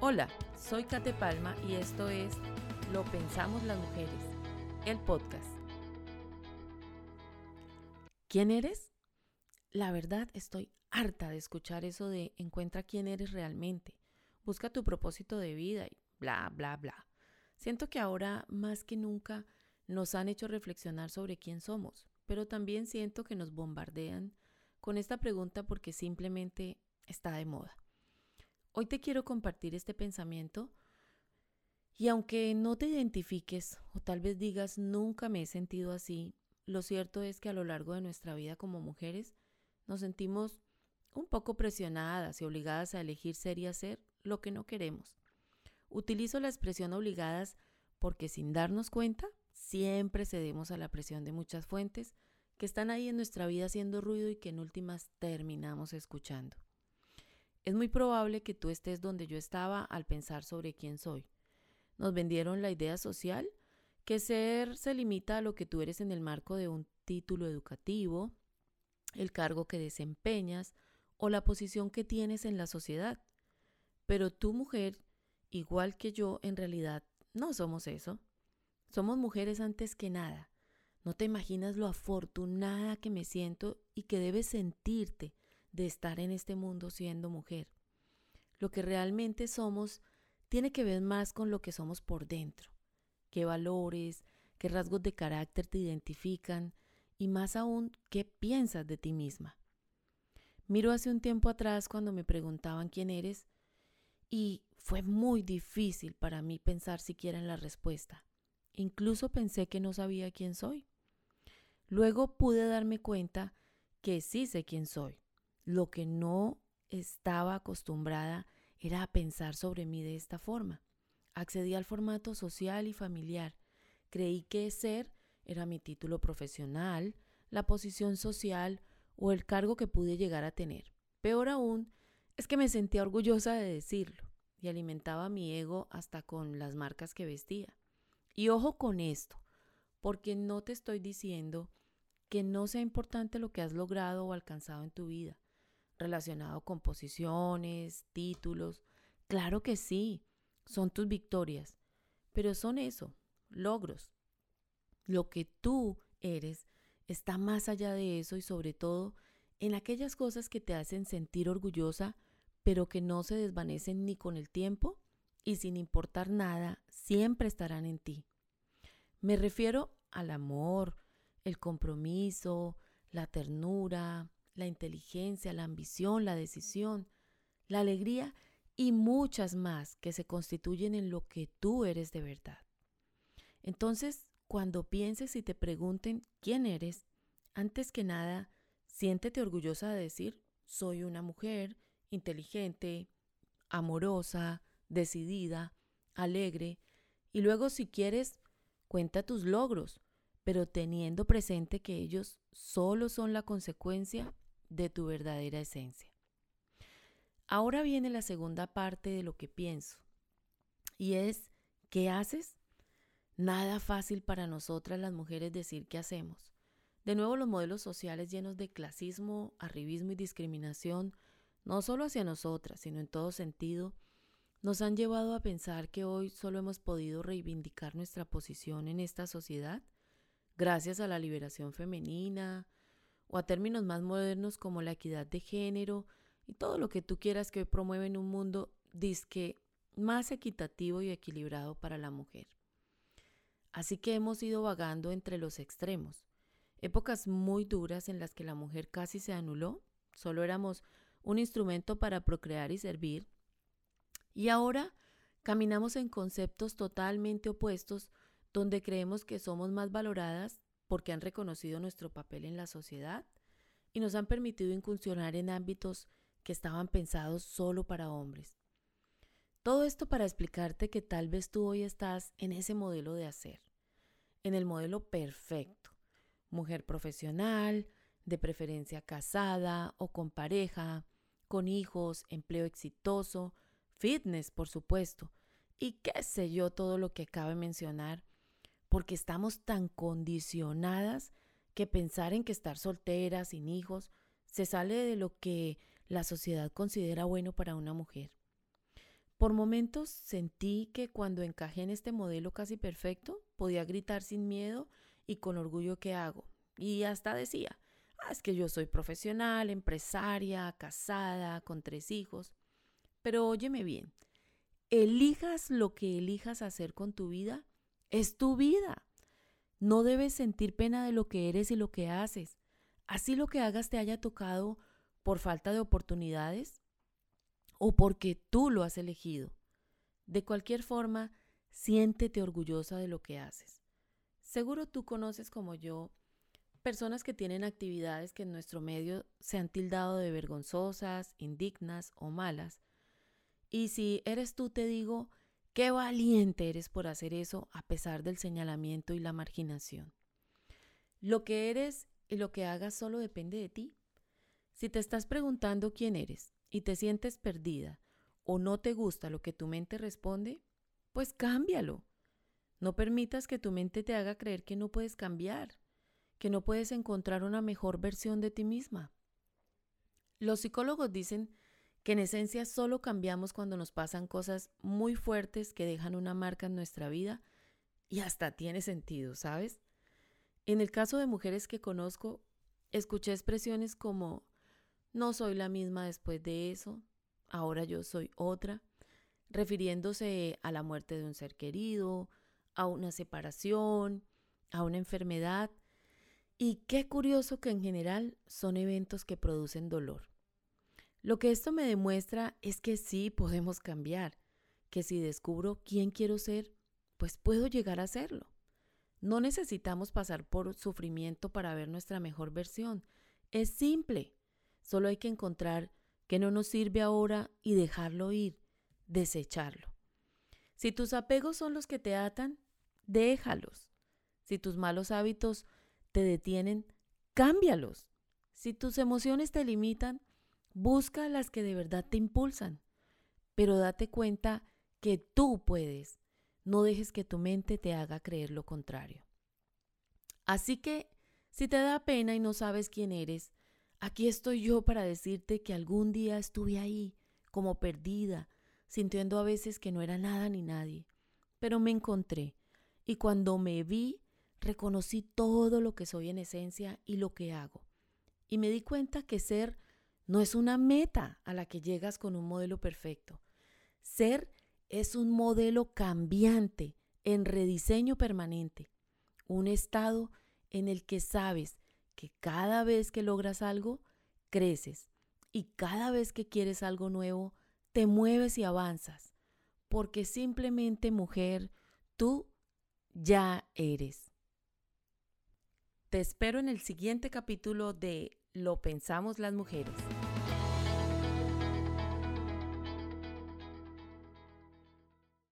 Hola, soy Kate Palma y esto es Lo Pensamos las Mujeres, el podcast. ¿Quién eres? La verdad, estoy harta de escuchar eso de encuentra quién eres realmente, busca tu propósito de vida y bla, bla, bla. Siento que ahora más que nunca nos han hecho reflexionar sobre quién somos, pero también siento que nos bombardean con esta pregunta porque simplemente está de moda. Hoy te quiero compartir este pensamiento y aunque no te identifiques o tal vez digas nunca me he sentido así, lo cierto es que a lo largo de nuestra vida como mujeres nos sentimos un poco presionadas y obligadas a elegir ser y hacer lo que no queremos. Utilizo la expresión obligadas porque sin darnos cuenta siempre cedemos a la presión de muchas fuentes que están ahí en nuestra vida haciendo ruido y que en últimas terminamos escuchando. Es muy probable que tú estés donde yo estaba al pensar sobre quién soy. Nos vendieron la idea social que ser se limita a lo que tú eres en el marco de un título educativo, el cargo que desempeñas o la posición que tienes en la sociedad. Pero tú, mujer, igual que yo, en realidad no somos eso. Somos mujeres antes que nada. No te imaginas lo afortunada que me siento y que debes sentirte de estar en este mundo siendo mujer. Lo que realmente somos tiene que ver más con lo que somos por dentro, qué valores, qué rasgos de carácter te identifican y más aún qué piensas de ti misma. Miro hace un tiempo atrás cuando me preguntaban quién eres y fue muy difícil para mí pensar siquiera en la respuesta. Incluso pensé que no sabía quién soy. Luego pude darme cuenta que sí sé quién soy lo que no estaba acostumbrada era a pensar sobre mí de esta forma. Accedí al formato social y familiar. Creí que ser era mi título profesional, la posición social o el cargo que pude llegar a tener. Peor aún, es que me sentía orgullosa de decirlo y alimentaba mi ego hasta con las marcas que vestía. Y ojo con esto, porque no te estoy diciendo que no sea importante lo que has logrado o alcanzado en tu vida relacionado con posiciones, títulos. Claro que sí, son tus victorias, pero son eso, logros. Lo que tú eres está más allá de eso y sobre todo en aquellas cosas que te hacen sentir orgullosa, pero que no se desvanecen ni con el tiempo y sin importar nada, siempre estarán en ti. Me refiero al amor, el compromiso, la ternura, la inteligencia, la ambición, la decisión, la alegría y muchas más que se constituyen en lo que tú eres de verdad. Entonces, cuando pienses y te pregunten quién eres, antes que nada, siéntete orgullosa de decir, soy una mujer inteligente, amorosa, decidida, alegre, y luego si quieres, cuenta tus logros, pero teniendo presente que ellos solo son la consecuencia de tu verdadera esencia. Ahora viene la segunda parte de lo que pienso, y es, ¿qué haces? Nada fácil para nosotras las mujeres decir qué hacemos. De nuevo los modelos sociales llenos de clasismo, arribismo y discriminación, no solo hacia nosotras, sino en todo sentido, nos han llevado a pensar que hoy solo hemos podido reivindicar nuestra posición en esta sociedad gracias a la liberación femenina, o a términos más modernos como la equidad de género y todo lo que tú quieras que promueven un mundo disque más equitativo y equilibrado para la mujer. Así que hemos ido vagando entre los extremos, épocas muy duras en las que la mujer casi se anuló, solo éramos un instrumento para procrear y servir, y ahora caminamos en conceptos totalmente opuestos donde creemos que somos más valoradas porque han reconocido nuestro papel en la sociedad y nos han permitido incursionar en ámbitos que estaban pensados solo para hombres. Todo esto para explicarte que tal vez tú hoy estás en ese modelo de hacer, en el modelo perfecto, mujer profesional, de preferencia casada o con pareja, con hijos, empleo exitoso, fitness, por supuesto, y qué sé yo, todo lo que cabe mencionar porque estamos tan condicionadas que pensar en que estar soltera, sin hijos, se sale de lo que la sociedad considera bueno para una mujer. Por momentos sentí que cuando encajé en este modelo casi perfecto, podía gritar sin miedo y con orgullo que hago. Y hasta decía, ah, es que yo soy profesional, empresaria, casada, con tres hijos. Pero óyeme bien, elijas lo que elijas hacer con tu vida, es tu vida. No debes sentir pena de lo que eres y lo que haces. Así lo que hagas te haya tocado por falta de oportunidades o porque tú lo has elegido. De cualquier forma, siéntete orgullosa de lo que haces. Seguro tú conoces como yo personas que tienen actividades que en nuestro medio se han tildado de vergonzosas, indignas o malas. Y si eres tú, te digo, qué valiente eres por hacer eso a pesar del señalamiento y la marginación. Lo que eres y lo que hagas solo depende de ti. Si te estás preguntando quién eres y te sientes perdida o no te gusta lo que tu mente responde, pues cámbialo. No permitas que tu mente te haga creer que no puedes cambiar que no puedes encontrar una mejor versión de ti misma. Los psicólogos dicen que en esencia solo cambiamos cuando nos pasan cosas muy fuertes que dejan una marca en nuestra vida y hasta tiene sentido, ¿sabes? En el caso de mujeres que conozco, escuché expresiones como no soy la misma después de eso, ahora yo soy otra, refiriéndose a la muerte de un ser querido, a una separación, a una enfermedad y qué curioso que en general son eventos que producen dolor. Lo que esto me demuestra es que sí podemos cambiar, que si descubro quién quiero ser, pues puedo llegar a serlo. No necesitamos pasar por sufrimiento para ver nuestra mejor versión. Es simple. Solo hay que encontrar qué no nos sirve ahora y dejarlo ir, desecharlo. Si tus apegos son los que te atan, déjalos. Si tus malos hábitos te detienen, cámbialos. Si tus emociones te limitan, busca las que de verdad te impulsan. Pero date cuenta que tú puedes. No dejes que tu mente te haga creer lo contrario. Así que, si te da pena y no sabes quién eres, aquí estoy yo para decirte que algún día estuve ahí, como perdida, sintiendo a veces que no era nada ni nadie. Pero me encontré, y cuando me vi, reconocí todo lo que soy en esencia y lo que hago. Y me di cuenta que ser no es una meta a la que llegas con un modelo perfecto. Ser es un modelo cambiante, en rediseño permanente, un estado en el que sabes que cada vez que logras algo, creces y cada vez que quieres algo nuevo, te mueves y avanzas, porque simplemente mujer, tú ya eres. Te espero en el siguiente capítulo de Lo pensamos las mujeres.